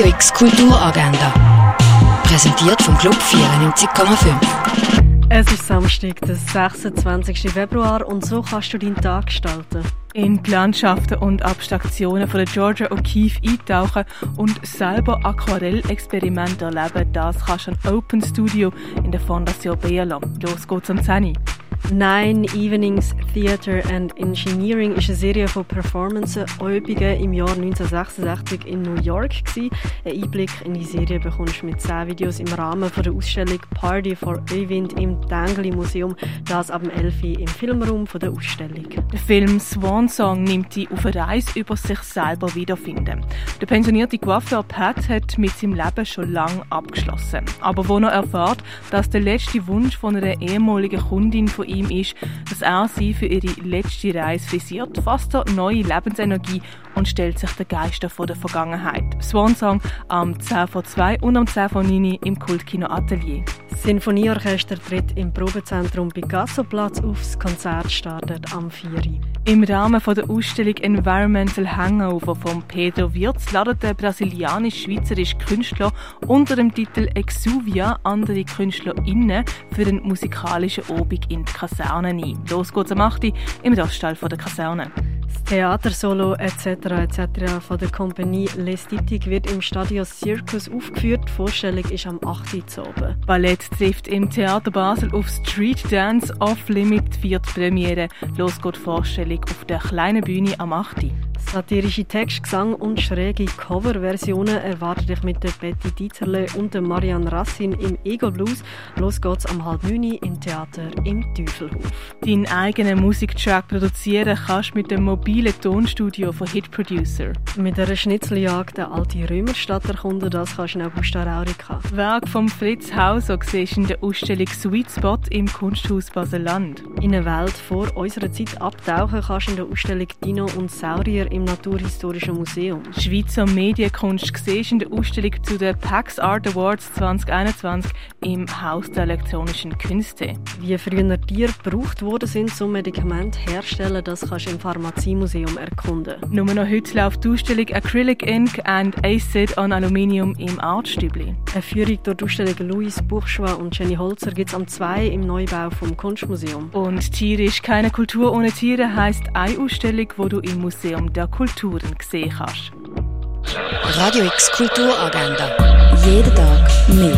Radio X Kulturagenda. Präsentiert vom Club 94,5. Es ist Samstag, der 26. Februar und so kannst du deinen Tag gestalten. In die Landschaften und Abstraktionen von der Georgia O'Keeffe eintauchen und selber Aquarellexperimente erleben, das kannst du am Open Studio in der Fondation Bielo. Los geht's am 10. Nine Evenings Theatre and Engineering ist eine Serie von Performance-Übungen im Jahr 1966 in New York. Gewesen. Ein Einblick in die Serie bekommst du mit 10 Videos im Rahmen von der Ausstellung Party for Öwind im Tangli Museum, das ab dem 11. im Filmraum von der Ausstellung. Der Film Swan Song nimmt dich auf eine Reise über sich selber wiederfinden. Der pensionierte Coiffeur Pat hat mit seinem Leben schon lange abgeschlossen. Aber wo er erfährt, dass der letzte Wunsch von einer ehemaligen Kundin von ihm ist, dass er sie für ihre letzte Reise frisiert, fasst er neue Lebensenergie und stellt sich den Geistern von der Vergangenheit. Swansong am 10 vor 2 und am 10 vor 9 im Kultkino Atelier. Sinfonieorchester tritt im Probezentrum Picasso-Platz auf. Das Konzert startet am 4. Im Rahmen der Ausstellung Environmental Hangover von Pedro Wirz ladet der brasilianisch-schweizerische Künstler unter dem Titel Exuvia andere KünstlerInnen für den musikalischen Obig in die Kaserne ein. Los geht's am 8. im Raststall der Kaserne. Theatersolo etc. etc. von der Kompanie L'Estetik wird im Stadio Circus aufgeführt. Die Vorstellung ist am 8. Uhr. Ballett trifft im Theater Basel auf Street Dance Off Limit wird Premiere. Los geht die Vorstellung auf der kleinen Bühne am 8. Satirische Text, Gesang und schräge Coverversionen erwartet dich mit der Betty Dieterle und der Marianne Rassin im Ego Blues. Los geht's am halb neun im Theater im Teufelhof. Deinen eigenen Musiktrack produzieren kannst du mit dem mobilen Tonstudio von Hit Producer. Mit einer Schnitzeljagd der alte Römerstadt erkunden, das kannst du in Augusta Raurica. Werk von Fritz Hauser siehst in der Ausstellung Sweet Spot im Kunsthaus Baseland. In eine Welt vor unserer Zeit abtauchen kannst du in der Ausstellung Dino und Saurier im Naturhistorischen Museum. Schweizer Medienkunst siehst in der Ausstellung zu den PAX Art Awards 2021 im Haus der elektronischen Künste. Wie früher Tiere gebraucht worden sind zum Medikament herstellen, das kannst du im Pharmaziemuseum erkunden. Nur noch heute läuft die Ausstellung Acrylic Ink and Acid on Aluminium im Artstübli. Eine Führung durch die Ausstellung Louis Bourgeois und Jenny Holzer gibt es am 2 im Neubau vom Kunstmuseum. Und Tiere ist keine Kultur ohne Tiere heisst eine Ausstellung, wo du im Museum der Kulturen sehen kannst. Radio X Kulturagenda. Jeden Tag mehr.